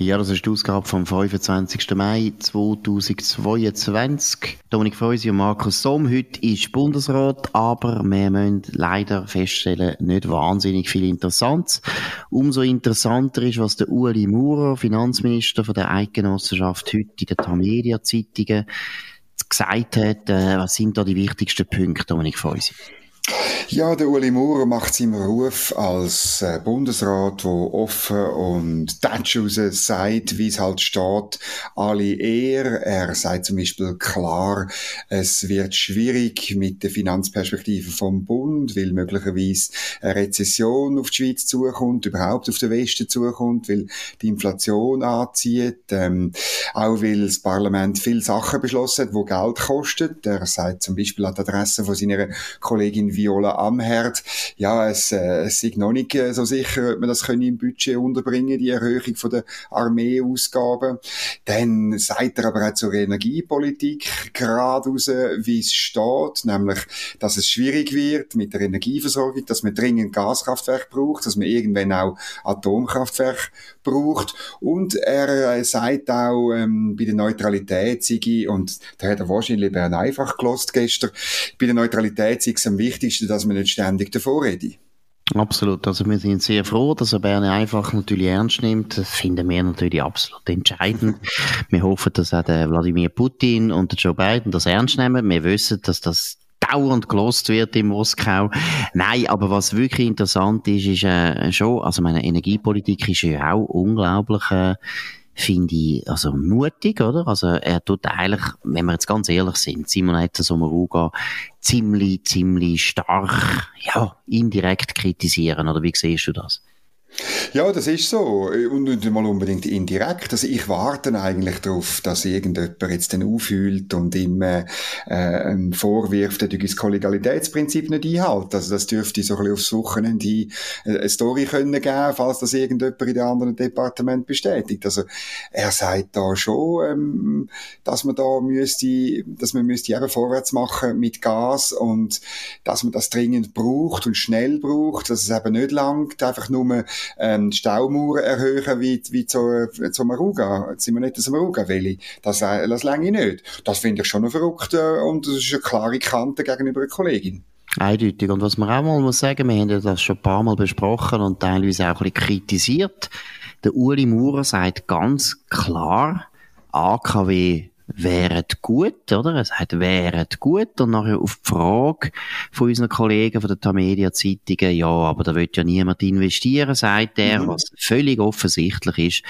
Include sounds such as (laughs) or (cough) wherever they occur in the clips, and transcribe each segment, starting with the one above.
Ja, das ist die Ausgabe vom 25. Mai 2022. Dominik Freusi und Markus Somm. Heute ist Bundesrat, aber wir müssen leider feststellen, nicht wahnsinnig viel Interessantes. Umso interessanter ist, was der Ueli Maurer, Finanzminister von der Eidgenossenschaft, heute in den Tamedia-Zeitungen gesagt hat. Äh, was sind da die wichtigsten Punkte, Dominik Freusi? Ja, der Uli Maurer macht seinem Ruf als äh, Bundesrat, wo offen und tatsch sagt, wie es halt steht, alle eher. Er sagt zum Beispiel klar, es wird schwierig mit der Finanzperspektive vom Bund, weil möglicherweise eine Rezession auf die Schweiz zukommt, überhaupt auf den Westen zukommt, weil die Inflation anzieht, ähm, auch weil das Parlament viele Sachen beschlossen hat, die Geld kosten. Er sagt zum Beispiel an der Adresse von seiner Kollegin Viola am Herd. Ja, es, äh, es ist noch nicht äh, so sicher, ob man das können im Budget unterbringen, die Erhöhung von der Armeeausgaben. Dann sagt er aber auch zur Energiepolitik gerade raus, wie es steht, nämlich, dass es schwierig wird mit der Energieversorgung, dass man dringend Gaskraftwerk braucht, dass man irgendwann auch Atomkraftwerk braucht. Und er äh, sagt auch ähm, bei der Neutralität sei, und da hat er wahrscheinlich Bern einfach gelost gestern, bei der Neutralität sei es am wichtigsten, dass man nicht ständig davor redet. Absolut. Also wir sind sehr froh, dass er Bern einfach natürlich ernst nimmt. Das finden wir natürlich absolut entscheidend. wir hoffen, dass auch der Wladimir Putin und der Joe Biden das ernst nehmen. Wir wissen, dass das dauernd gelost wird in Moskau. Nein, aber was wirklich interessant ist, ist äh, schon, also meine Energiepolitik ist ja auch unglaublich äh, finde ich, also mutig, oder? Also er tut eigentlich, wenn wir jetzt ganz ehrlich sind, Simonetta Sommaruga ziemlich, ziemlich stark, ja, indirekt kritisieren, oder wie siehst du das? Ja, das ist so. Und nicht mal unbedingt indirekt. Also ich warte eigentlich darauf, dass irgendjemand jetzt dann aufhüllt und ihm äh, äh, vorwirft, er das Kollegialitätsprinzip nicht einhält. Also das dürfte so ein bisschen aufs Wochenende äh, eine Story können geben, falls das irgendjemand in einem anderen Departement bestätigt. Also er sagt da schon, ähm, dass man da müsste, dass man müsste eben vorwärts machen mit Gas und dass man das dringend braucht und schnell braucht, dass es eben nicht langt, einfach nur ähm, Staumauern erhöhen wie, wie zu, zu Maruga, Simonetta Maruga Welle. Das, äh, das länge nicht. Das finde ich schon ein verrückt äh, und das ist eine klare Kante gegenüber einer Kollegin. Eindeutig. Und was man auch mal muss sagen, wir haben ja das schon ein paar Mal besprochen und teilweise auch ein bisschen kritisiert. Der Uli Maurer sagt ganz klar, AKW wären gut, oder? Es hat wären gut und nachher auf die Frage von unseren Kollegen von der Tamedia Zeitungen, ja, aber da wird ja niemand investieren, sagt er, mhm. was völlig offensichtlich ist.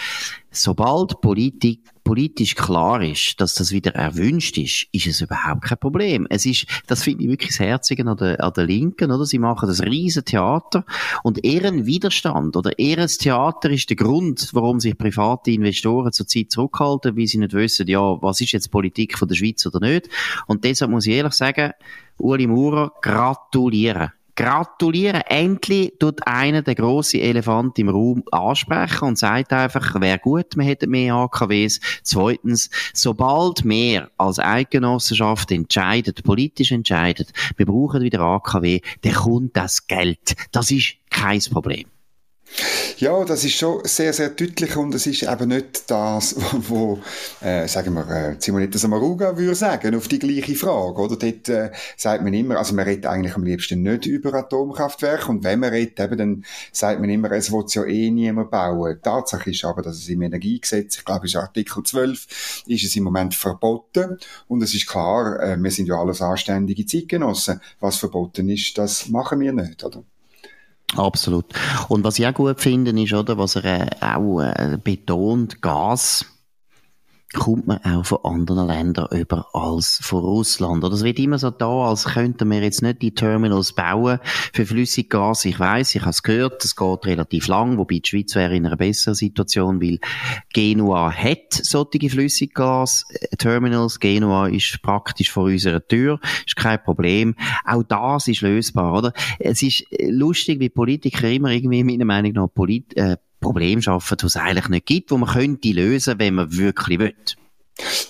Sobald Politik politisch klar ist, dass das wieder erwünscht ist, ist es überhaupt kein Problem. Es ist, das finde ich wirklich das Herzige an der, an der Linken, oder? Sie machen das riesen Theater und ihren Widerstand oder ihres Theater ist der Grund, warum sich private Investoren zurzeit zurückhalten, weil sie nicht wissen, ja, was ist jetzt Politik von der Schweiz oder nicht. Und deshalb muss ich ehrlich sagen, Uli Maurer, gratulieren gratulieren. Endlich tut einer den grossen Elefant im Raum ansprechen und sagt einfach, wäre gut, wir hätten mehr AKWs. Zweitens, sobald wir als Eidgenossenschaft entscheiden, politisch entscheiden, wir brauchen wieder AKW, dann kommt das Geld. Das ist kein Problem. Ja, das ist schon sehr, sehr deutlich und es ist eben nicht das, (laughs) wo, äh, sagen wir, äh, Simonetta Samaruga würde sagen, auf die gleiche Frage, oder? Dort äh, sagt man immer, also man redet eigentlich am liebsten nicht über Atomkraftwerke und wenn man redet, eben, dann sagt man immer, es wird ja eh niemand bauen. Tatsache ist aber, dass es im Energiegesetz, ich glaube, ist Artikel 12, ist es im Moment verboten und es ist klar, äh, wir sind ja alles anständige Zeitgenossen. Was verboten ist, das machen wir nicht, oder? Absolut. Und was ich auch gut finde, ist, oder, was er äh, auch äh, betont, Gas kommt man auch von anderen Ländern über als von Russland. Oder es wird immer so da, als könnten wir jetzt nicht die Terminals bauen für Flüssiggas. Ich weiß, ich habe es gehört, es geht relativ lang, wobei die Schweiz wäre in einer besseren Situation, weil Genua hat solche Flüssiggas-Terminals. Genua ist praktisch vor unserer Tür, ist kein Problem. Auch das ist lösbar, oder? Es ist lustig, wie Politiker immer irgendwie meiner Meinung nach polit äh, Problem schaffen, das es eigentlich nicht gibt, wo man könnte lösen, wenn man wirklich will.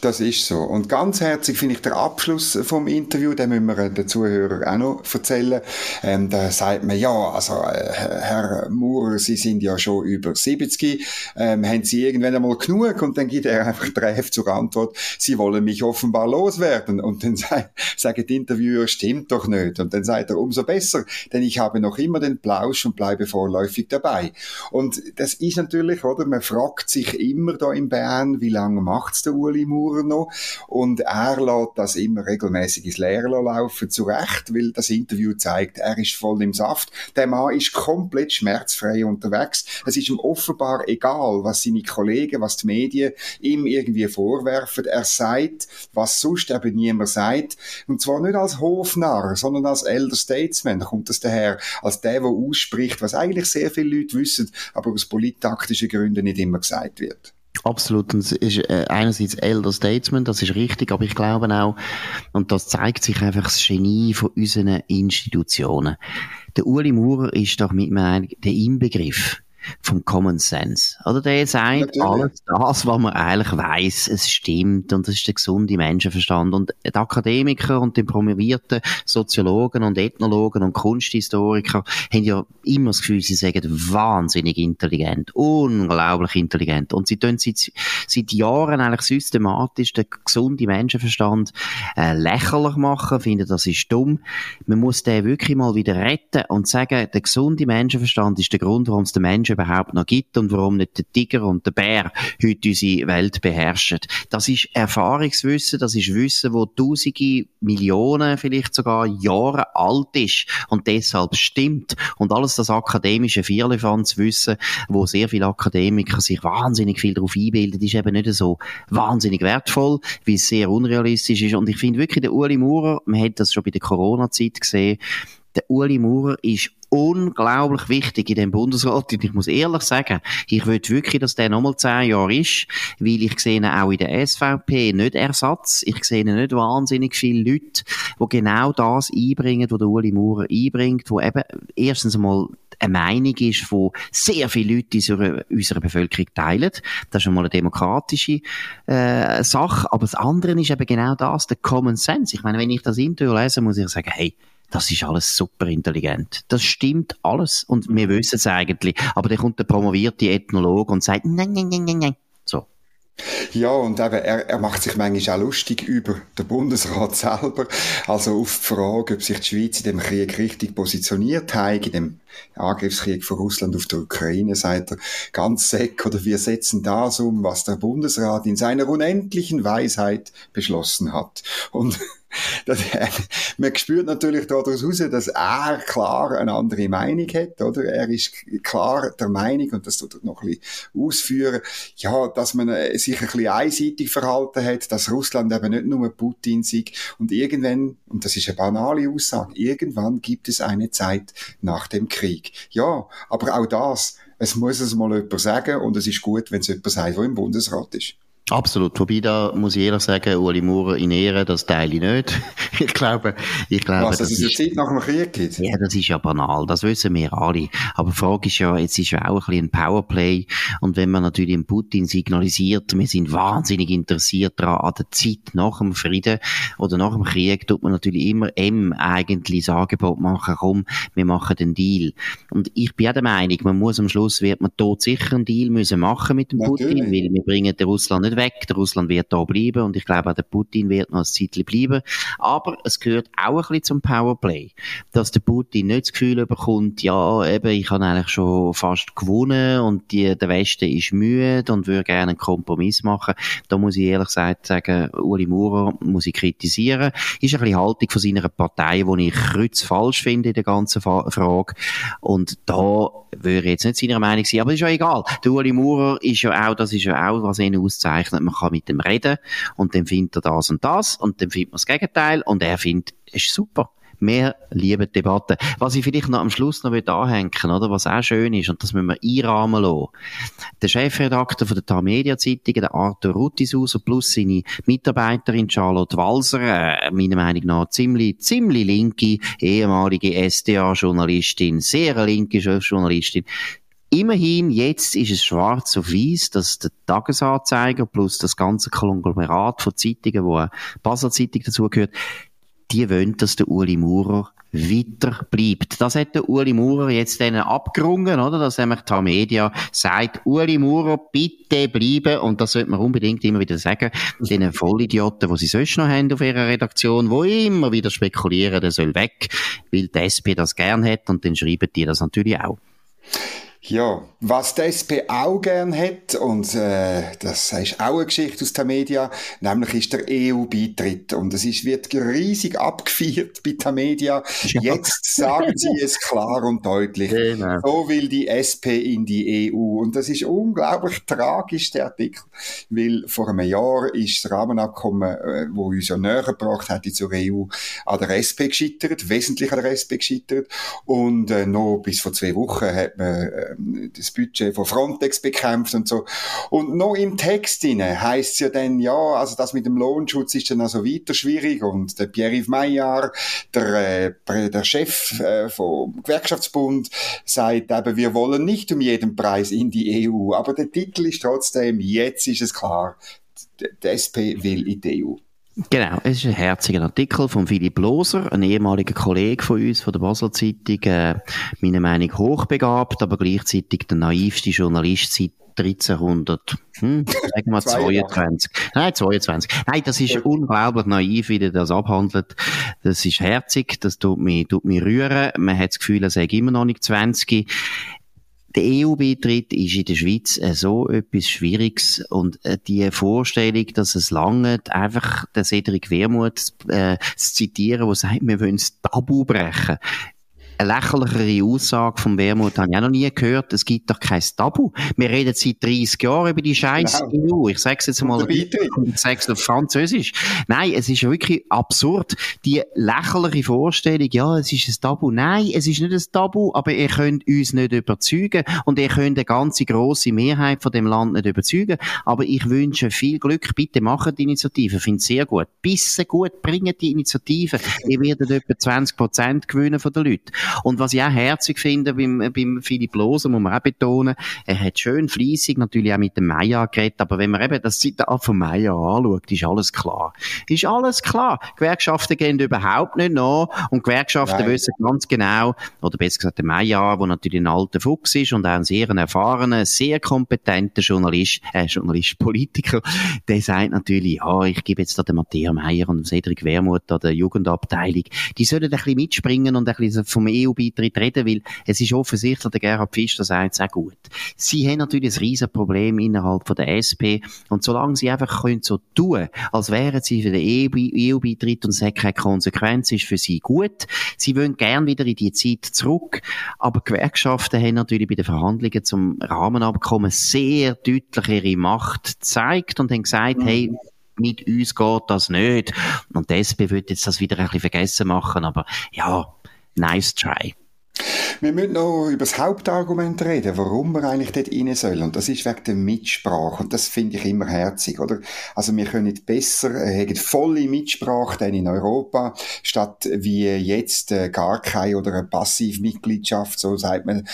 Das ist so. Und ganz herzlich finde ich der Abschluss vom Interview, den müssen wir den Zuhörern auch noch erzählen. Ähm, da sagt man, ja, also, äh, Herr Maurer, Sie sind ja schon über 70, ähm, haben Sie irgendwann einmal genug? Und dann gibt er einfach Treff zur Antwort, Sie wollen mich offenbar loswerden. Und dann sagen die Interviewer, stimmt doch nicht. Und dann sagt er, umso besser, denn ich habe noch immer den Plausch und bleibe vorläufig dabei. Und das ist natürlich, oder, man fragt sich immer da in Bern, wie lange macht's der Uli Maurer noch. Und er lässt das immer regelmäßig ins Leere laufen, zu Recht, weil das Interview zeigt, er ist voll im Saft. Der Mann ist komplett schmerzfrei unterwegs. Es ist ihm offenbar egal, was seine Kollegen, was die Medien ihm irgendwie vorwerfen. Er sagt, was sonst eben niemand sagt. Und zwar nicht als Hofnarr, sondern als Elder Statesman. Kommt das daher, als der, der ausspricht, was eigentlich sehr viele Leute wissen, aber aus polittaktischen Gründen nicht immer gesagt wird. Absolut. Und es ist äh, einerseits Elder Statesman, das ist richtig, aber ich glaube auch, und das zeigt sich einfach das Genie von unseren Institutionen. Der Uli Maurer ist doch mit mir der Inbegriff vom Common Sense. Oder der sagt, alles das, was man eigentlich weiß, es stimmt und das ist der gesunde Menschenverstand. Und die Akademiker und die promovierten Soziologen und Ethnologen und Kunsthistoriker haben ja immer das Gefühl, sie sagen wahnsinnig intelligent, unglaublich intelligent. Und sie tun seit, seit Jahren eigentlich systematisch den gesunden Menschenverstand äh, lächerlich machen, finden, das ist dumm. Man muss den wirklich mal wieder retten und sagen, der gesunde Menschenverstand ist der Grund, warum es den Menschen überhaupt noch gibt und warum nicht der Tiger und der Bär heute unsere Welt beherrschen. Das ist Erfahrungswissen, das ist Wissen, wo tausende, Millionen, vielleicht sogar Jahre alt ist und deshalb stimmt. Und alles das akademische Vierlefanzwissen, wo sehr viele Akademiker sich wahnsinnig viel darauf einbilden, ist eben nicht so wahnsinnig wertvoll, wie es sehr unrealistisch ist. Und ich finde wirklich, der Uli Maurer, man hat das schon bei der Corona-Zeit gesehen, der Uli Maurer ist unglaublich wichtig in dem Bundesrat. Und ich muss ehrlich sagen, ich will wirklich, dass der nochmal zehn Jahre ist, weil ich sehe auch in der SVP nicht Ersatz. Ich sehe nicht wahnsinnig viele Leute, die genau das einbringen, was der Uli Maurer einbringt, wo eben erstens einmal eine Meinung ist, die sehr viele Leute in unserer, Bevölkerung teilen. Das ist schon eine demokratische äh, Sache. Aber das andere ist eben genau das, der Common Sense. Ich meine, wenn ich das Interview lese, muss ich sagen, hey, das ist alles super intelligent. Das stimmt alles und wir wissen es eigentlich. Aber dann kommt der promovierte Ethnologe und sagt, nein, nein, nein, nein, nein. So. Ja, und eben, er, er macht sich manchmal auch lustig über den Bundesrat selber. Also auf die Frage, ob sich die Schweiz in dem Krieg richtig positioniert hat, in dem Angriffskrieg von Russland auf die Ukraine, sagt er ganz seck, oder wir setzen das um, was der Bundesrat in seiner unendlichen Weisheit beschlossen hat. Und (laughs) das, man spürt natürlich daraus heraus, dass er klar eine andere Meinung hat, oder? Er ist klar der Meinung, und das tut er noch ein bisschen ausführen, ja, dass man äh, sich ein bisschen einseitig verhalten hat, dass Russland eben nicht nur Putin sieht und irgendwann, und das ist eine banale Aussage, irgendwann gibt es eine Zeit nach dem Krieg. Ja, aber auch das, es muss es mal jemand sagen und es ist gut, wenn es jemand sagt, der im Bundesrat ist. Absolut. Wobei da muss ich ehrlich sagen, Uli Maurer in Ehren, das teile ich nicht. (laughs) ich glaube, ich glaube. Was, dass es eine Zeit nach dem Krieg gibt? Ja, das ist ja banal. Das wissen wir alle. Aber die Frage ist ja, jetzt ist ja auch ein bisschen ein Powerplay. Und wenn man natürlich dem Putin signalisiert, wir sind wahnsinnig interessiert daran, an der Zeit nach dem Frieden oder nach dem Krieg, tut man natürlich immer M eigentlich das Angebot machen, komm, wir machen den Deal. Und ich bin ja der Meinung, man muss am Schluss, wird man tot sicher einen Deal müssen machen mit dem natürlich. Putin, weil wir bringen den Russland nicht weg. Der Russland wird da bleiben und ich glaube auch der Putin wird noch ein Zeitchen bleiben. Aber es gehört auch ein bisschen zum Powerplay, dass der Putin nicht das Gefühl bekommt, ja, eben, ich habe eigentlich schon fast gewonnen und die, der Westen ist müde und würde gerne einen Kompromiss machen. Da muss ich ehrlich gesagt sagen, Uli Maurer muss ich kritisieren. Ist ein bisschen Haltung von seiner Partei, die ich kreuzfalsch finde in der ganzen Frage. Und da würde ich jetzt nicht seiner Meinung sein, aber ist ja egal. Der Uli Maurer ist ja auch, das ist ja auch, was ihn auszeichnet. Man kann mit ihm reden und dann findet er das und das und dann findet man das Gegenteil und er findet, es ist super. Wir lieben Debatten. Was ich vielleicht noch am Schluss noch anhängen oder was auch schön ist, und das müssen wir einrahmen lassen. Der Chefredakteur von der Tamedia Zeitung, der Arthur Ruttishauser, plus seine Mitarbeiterin Charlotte Walser, äh, meiner Meinung nach ziemlich, ziemlich linke, ehemalige SDA-Journalistin, sehr linke Journalistin, Immerhin, jetzt ist es schwarz auf weiß, dass der Tagesanzeiger plus das ganze Konglomerat von Zeitungen, wo eine Basel Zeitung dazugehört, die wollen, dass der Uli Maurer weiter bleibt. Das hat der Uli Maurer jetzt denen abgerungen, oder? Dass nämlich die Media sagt, Uli Maurer, bitte bleiben. Und das sollte man unbedingt immer wieder sagen. Den Vollidioten, die sie sonst noch haben auf ihrer Redaktion, wo immer wieder spekulieren, der soll weg, weil die SP das gern hat und dann schreiben die das natürlich auch. Ja, was die SP auch gern hat, und äh, das ist auch eine Geschichte aus der Media, nämlich ist der EU-Beitritt. Und es ist, wird riesig abgefeiert (laughs) bei der Media. Ja. Jetzt sagen sie es klar und deutlich. Genau. So will die SP in die EU. Und das ist unglaublich tragisch, der Artikel, weil vor einem Jahr ist das Rahmenabkommen, äh, wo uns ja näher gebracht hat zur EU, an der SP gescheitert, wesentlich an der SP gescheitert. Und äh, noch bis vor zwei Wochen hat man äh, das Budget von Frontex bekämpft und so. Und noch im Text inne heißt es ja dann, ja, also das mit dem Lohnschutz ist dann also weiter schwierig und der Pierre-Yves Maillard, der, äh, der Chef äh, vom Gewerkschaftsbund, sagt eben, wir wollen nicht um jeden Preis in die EU. Aber der Titel ist trotzdem, jetzt ist es klar, die SP will in die EU. Genau, es ist ein herziger Artikel von Philipp Loser, ein ehemaliger Kollege von uns, von der Basel Zeitung, äh, meiner Meinung hochbegabt, aber gleichzeitig der naivste Journalist seit 1300, hm, sagen wir 22. Nein, 22. Nein, das ist unglaublich naiv, wie der das abhandelt. Das ist herzig, das tut mich, tut mich rühren. Man hat das Gefühl, er sei immer noch nicht 20 der EU-Beitritt ist in der Schweiz äh, so etwas Schwieriges. Und äh, die Vorstellung, dass es lange einfach der Cedric Wermuth äh, zu zitieren, wo sagt, wir wollen das Tabu brechen eine lächerlichere Aussage vom Wermut habe ich auch noch nie gehört. Es gibt doch kein Tabu. Wir reden seit 30 Jahren über die scheiß genau. EU. Ich sage es jetzt mal, ich sage es auf Französisch. Nein, es ist wirklich absurd. Die lächerliche Vorstellung, ja, es ist ein Tabu. Nein, es ist nicht ein Tabu, aber ihr könnt uns nicht überzeugen und ihr könnt eine ganze grosse Mehrheit von dem Land nicht überzeugen. Aber ich wünsche viel Glück. Bitte macht die Initiative. Ich finde es sehr gut. Bissen gut, bringt die Initiative. ihr werdet etwa 20 Prozent gewinnen von den Leuten. Und was ich auch herzig finde beim, beim Philipp Loser, muss man auch betonen, er hat schön fleissig natürlich auch mit dem Meier geredet, aber wenn man eben das Zitat von Meier anschaut, ist alles klar. Ist alles klar. Gewerkschaften gehen überhaupt nicht nach und Gewerkschaften Nein. wissen ganz genau, oder besser gesagt der Meier, der natürlich ein alter Fuchs ist und auch ein sehr erfahrener, sehr kompetenter Journalist, äh, Journalist, Politiker, der sagt natürlich, ja, ich gebe jetzt da den Matthias Meier und dem Cedric Wermuth an der Jugendabteilung, die sollen ein bisschen mitspringen und ein bisschen vom EU-Beitritt reden, weil es ist offensichtlich, der Gerhard Pfister sagt es auch gut. Sie haben natürlich ein riesen Problem innerhalb von der SP und solange sie einfach können so tun, als wären sie für den EU-Beitritt und es hat keine Konsequenz, ist für sie gut. Sie wollen gern wieder in die Zeit zurück, aber Gewerkschaften haben natürlich bei den Verhandlungen zum Rahmenabkommen sehr deutlich ihre Macht gezeigt und haben gesagt, mhm. hey, mit uns geht das nicht. Und die SP wird jetzt das wieder ein bisschen vergessen machen, aber ja, nice try. Wir müssen noch über das Hauptargument reden, warum wir eigentlich dort rein sollen. Und das ist wegen der Mitsprache. Und das finde ich immer herzig, oder? Also wir können besser, äh, haben volle Mitsprache in Europa, statt wie jetzt äh, gar keine oder eine Passivmitgliedschaft, so sagt man,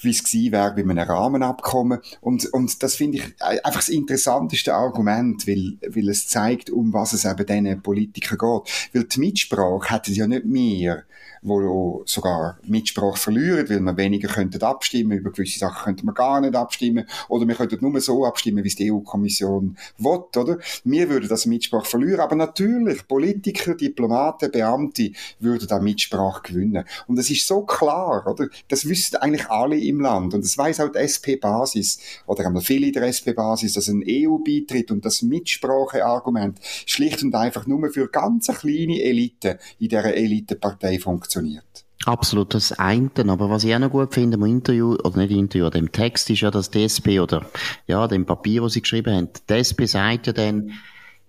wie es gewesen wäre bei einem Rahmenabkommen. Und, und das finde ich einfach das interessanteste Argument, weil, weil es zeigt, um was es eben diesen Politikern geht. Weil die Mitsprache hätten ja nicht mehr wo sogar Mitsprache verlieren, weil wir weniger könnten abstimmen, über gewisse Sachen könnten wir gar nicht abstimmen, oder wir könnten nur so abstimmen, wie es die EU-Kommission will, oder? Wir würden das Mitsprache verlieren, aber natürlich, Politiker, Diplomaten, Beamte würden da Mitsprache gewinnen. Und es ist so klar, oder? Das wissen eigentlich alle im Land, und das weiß auch die SP-Basis, oder einmal viele der SP-Basis, dass ein EU-Beitritt und das Mitsprache-Argument schlicht und einfach nur für ganz kleine Eliten in dieser Elitenpartei funktioniert funktioniert. Absolut, das eine. Aber was ich auch noch gut finde im Interview, oder nicht Interview, dem Text ist ja, dass die SP oder, ja, dem Papier, das sie geschrieben haben, die SP sagt ja dann,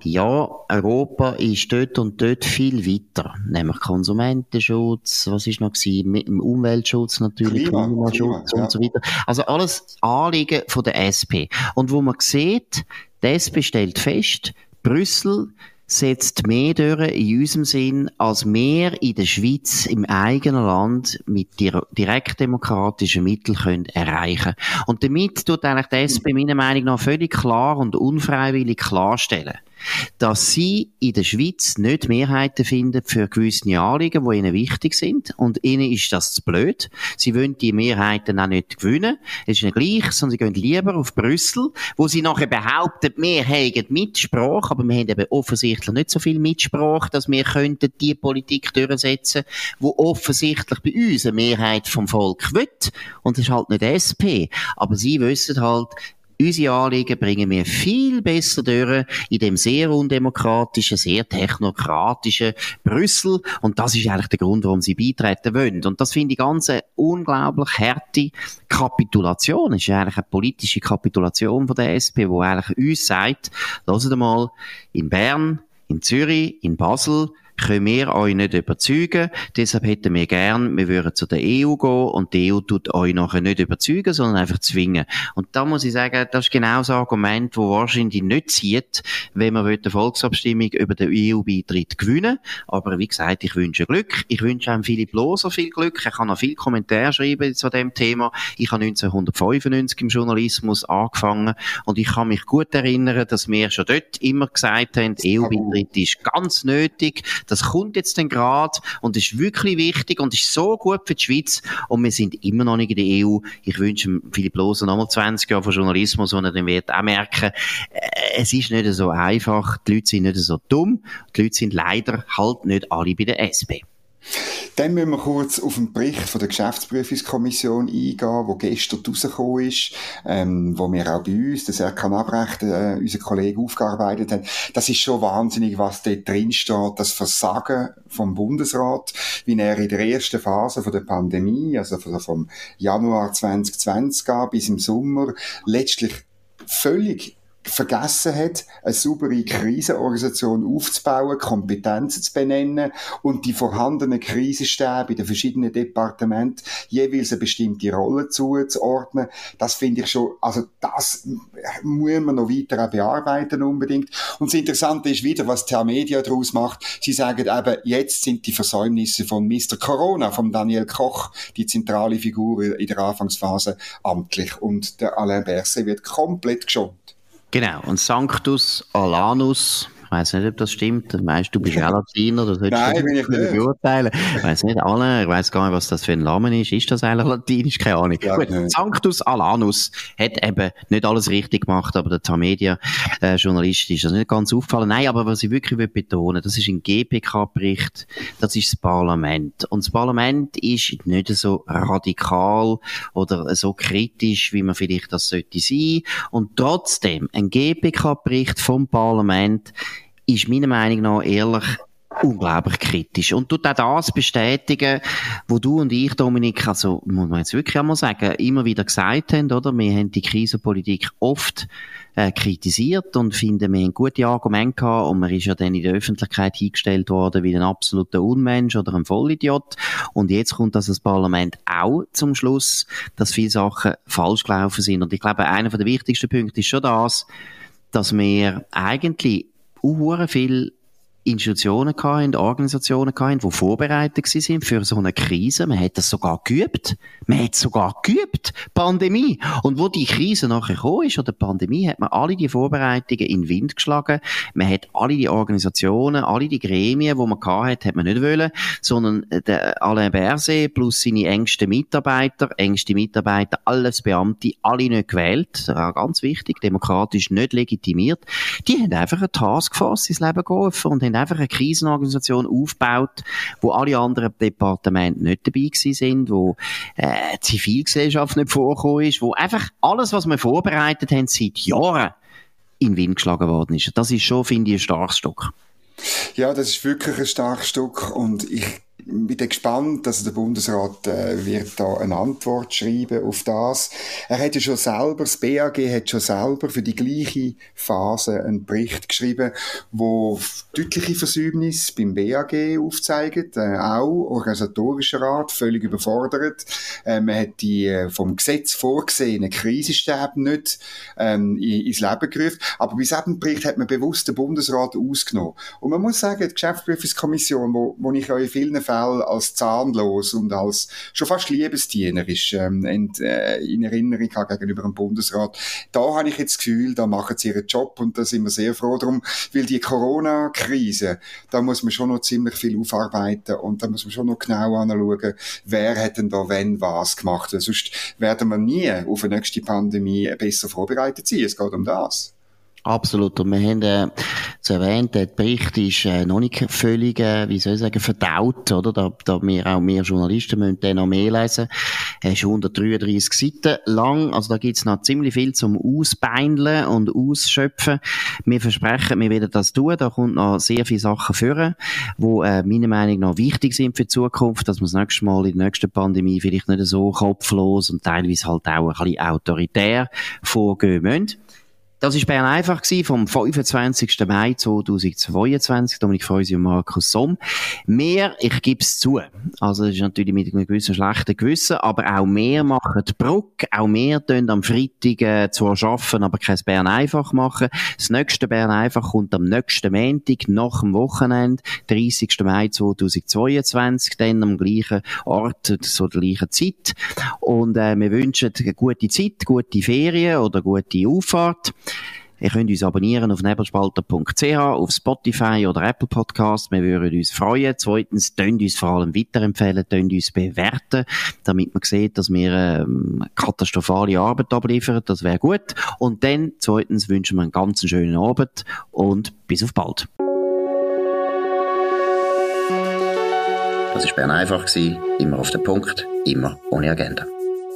ja, Europa ist dort und dort viel weiter. Nämlich Konsumentenschutz, was ist noch gewesen? Mit dem Umweltschutz natürlich, Klima, Klimaschutz Klima, und so weiter. Also alles Anliegen von der SP. Und wo man sieht, die SP stellt fest, Brüssel setzt mehr durch in unserem Sinn, als wir in der Schweiz im eigenen Land mit direktdemokratischen Mitteln können erreichen. Und damit tut eigentlich die SP meiner Meinung nach völlig klar und unfreiwillig klarstellen, dass sie in der Schweiz nicht Mehrheiten finden für gewisse Anliegen, die ihnen wichtig sind. Und ihnen ist das zu blöd. Sie wollen die Mehrheiten auch nicht gewinnen. Es ist nicht gleich, sondern sie gehen lieber auf Brüssel, wo sie nachher behaupten, wir hätten Mitsprache, aber wir haben eben offensichtlich nicht so viel Mitsprache, dass wir könnten die Politik durchsetzen, wo offensichtlich bei uns eine Mehrheit vom Volk will. Und das ist halt nicht SP. Aber sie wissen halt, Unsere Anliegen bringen wir viel besser durch in dem sehr undemokratischen, sehr technokratischen Brüssel. Und das ist eigentlich der Grund, warum sie beitreten wollen. Und das finde ich ganz eine unglaublich harte Kapitulation. Es ist eigentlich eine politische Kapitulation von der SP, wo eigentlich uns sagt, lasst mal, in Bern, in Zürich, in Basel, können wir euch nicht überzeugen. Deshalb hätten wir gern, wir würden zu der EU gehen und die EU tut euch nachher nicht überzeugen, sondern einfach zwingen. Und da muss ich sagen, das ist genau das Argument, wo wahrscheinlich nicht zieht, wenn man eine Volksabstimmung über den EU-Beitritt gewinnen Aber wie gesagt, ich wünsche Glück. Ich wünsche einem Philipp Loser viel Glück. Er kann noch viel Kommentare schreiben zu dem Thema. Ich habe 1995 im Journalismus angefangen und ich kann mich gut erinnern, dass wir schon dort immer gesagt haben, EU-Beitritt ist ganz nötig. Das kommt jetzt dann gerade und ist wirklich wichtig und ist so gut für die Schweiz und wir sind immer noch nicht in der EU. Ich wünsche Philipp Loser nochmal 20 Jahre von Journalismus, wo er dann wird auch merken, äh, es ist nicht so einfach, die Leute sind nicht so dumm, die Leute sind leider halt nicht alle bei der SP. Dann müssen wir kurz auf den Bericht von der Geschäftsprüfungskommission eingehen, wo gestern rausgekommen ist, ähm, wo wir auch bei uns, der Serkan Abrecht, äh, unser Kollege, aufgearbeitet haben. Das ist schon wahnsinnig, was dort drin steht, das Versagen vom Bundesrat, wie er in der ersten Phase von der Pandemie, also vom Januar 2020 bis im Sommer, letztlich völlig vergessen hat, eine saubere Krisenorganisation aufzubauen, Kompetenzen zu benennen und die vorhandenen Krisenstäbe in den verschiedenen Departementen jeweils eine bestimmte Rolle zuzuordnen. Das finde ich schon, also das muss man noch weiter bearbeiten unbedingt. Und das Interessante ist wieder, was die Media daraus macht. Sie sagen eben, jetzt sind die Versäumnisse von Mr. Corona, von Daniel Koch, die zentrale Figur in der Anfangsphase amtlich und der Alain Berset wird komplett geschont. Genau, und Sanctus Alanus weiß nicht, ob das stimmt. Meinst du, bist (laughs) ja Latiner, das Nein, bin ich nicht beurteilen. Ich weiß nicht, alle, ich weiß gar nicht, was das für ein Name ist. Ist das eigentlich latinisch? Keine Ahnung. Ja, Gut, nicht. Sanctus Alanus hat eben nicht alles richtig gemacht, aber der Tamedia-Journalist äh, ist das nicht ganz auffallen. Nein, aber was ich wirklich will betonen, das ist ein GPK-Bericht, das ist das Parlament. Und das Parlament ist nicht so radikal oder so kritisch, wie man vielleicht das sollte sein. Und trotzdem, ein GPK-Bericht vom Parlament ist meiner Meinung nach ehrlich unglaublich kritisch. Und tut auch das bestätigen, wo du und ich, Dominik, also, muss man jetzt wirklich einmal sagen, immer wieder gesagt haben, oder? Wir haben die Krisenpolitik oft äh, kritisiert und finden, wir haben gute Argumente gehabt und man ist ja dann in der Öffentlichkeit hingestellt worden wie ein absoluter Unmensch oder ein Vollidiot. Und jetzt kommt das, das Parlament auch zum Schluss, dass viele Sachen falsch gelaufen sind. Und ich glaube, einer der wichtigsten Punkte ist schon das, dass wir eigentlich auch viel Institutionen gehabt, Organisationen gehabt, die vorbereitet waren für so eine Krise. Man hat das sogar geübt. Man hat sogar geübt. Pandemie. Und wo die Krise nachher gekommen ist, oder Pandemie, hat man alle die Vorbereitungen in den Wind geschlagen. Man hat alle die Organisationen, alle die Gremien, die man gehabt hat, hat man nicht wollen, sondern der Alain Berset plus seine engsten Mitarbeiter, engste Mitarbeiter, alles Beamte, alle nicht gewählt. Ganz wichtig, demokratisch nicht legitimiert. Die haben einfach eine Taskforce ins Leben gerufen und haben einfach eine Krisenorganisation aufgebaut, wo alle anderen Departemente nicht dabei gewesen sind, wo äh, Zivilgesellschaft nicht vorgekommen ist, wo einfach alles, was wir vorbereitet haben, seit Jahren in den Wind geschlagen worden ist. Das ist schon, finde ich, ein starkes Stück. Ja, das ist wirklich ein starkes Stück und ich bin gespannt, dass der Bundesrat äh, wird da eine Antwort schreiben auf das. Er hat ja schon selber, das BAG hat schon selber für die gleiche Phase einen Bericht geschrieben, wo deutliche Versäumnisse beim BAG aufzeigt, äh, auch organisatorischer Rat, völlig überfordert. Äh, man hat die äh, vom Gesetz vorgesehenen Krisenstäbe nicht ähm, ins Leben gerufen, aber bei diesem Bericht hat man bewusst den Bundesrat ausgenommen. Und man muss sagen, die Geschäftsprüfungskommission, wo, wo ich euch in vielen Fällen als zahnlos und als schon fast liebesdienerisch ähm, in, äh, in Erinnerung habe gegenüber dem Bundesrat. Da habe ich jetzt das Gefühl, da machen sie ihren Job und da sind wir sehr froh drum, weil die Corona-Krise, da muss man schon noch ziemlich viel aufarbeiten und da muss man schon noch genau anschauen, wer hat denn da wenn was gemacht. Sonst werden wir nie auf eine nächste Pandemie besser vorbereitet sein. Es geht um das. Absolut. Und wir haben äh, zu erwähnt, der Bericht ist äh, noch nicht völlig, äh, wie soll ich sagen, verdaut, oder? Da, da wir auch mehr Journalisten müssen den noch mehr lesen. Er ist 133 Seiten lang, also da gibt's noch ziemlich viel zum Ausbeindeln und Ausschöpfen. Wir versprechen, wir werden das tun. Da kommt noch sehr viele Sachen führen, wo äh, meiner Meinung nach wichtig sind für die Zukunft, dass wir das nächste Mal in der nächsten Pandemie vielleicht nicht so kopflos und teilweise halt auch ein bisschen autoritär vorgehen müssen. Das war Bern einfach gewesen, vom 25. Mai 2022. Dominik Freusi und Markus Somm. Mehr, ich gebe es zu. Also, das ist natürlich mit einem gewissen schlechten Gewissen, aber auch mehr machen die Brücke, auch mehr tun am Freitag äh, zwar arbeiten, aber kein Bern einfach machen. Das nächste Bern einfach kommt am nächsten Montag, nach dem Wochenende, 30. Mai 2022, dann am gleichen Ort, zur gleichen Zeit. Und äh, wir wünschen eine gute Zeit, gute Ferien oder gute Auffahrt. Ihr könnt uns abonnieren auf nebelspalter.ch, auf Spotify oder Apple Podcasts. Wir würden uns freuen. Zweitens, tönt uns vor allem weiterempfehlen, tönt uns bewerten, damit man sieht, dass wir ähm, katastrophale Arbeit abliefern. Das wäre gut. Und dann, zweitens, wünschen wir einen ganz schönen Abend und bis auf bald. Das war Bern einfach, immer auf den Punkt, immer ohne Agenda.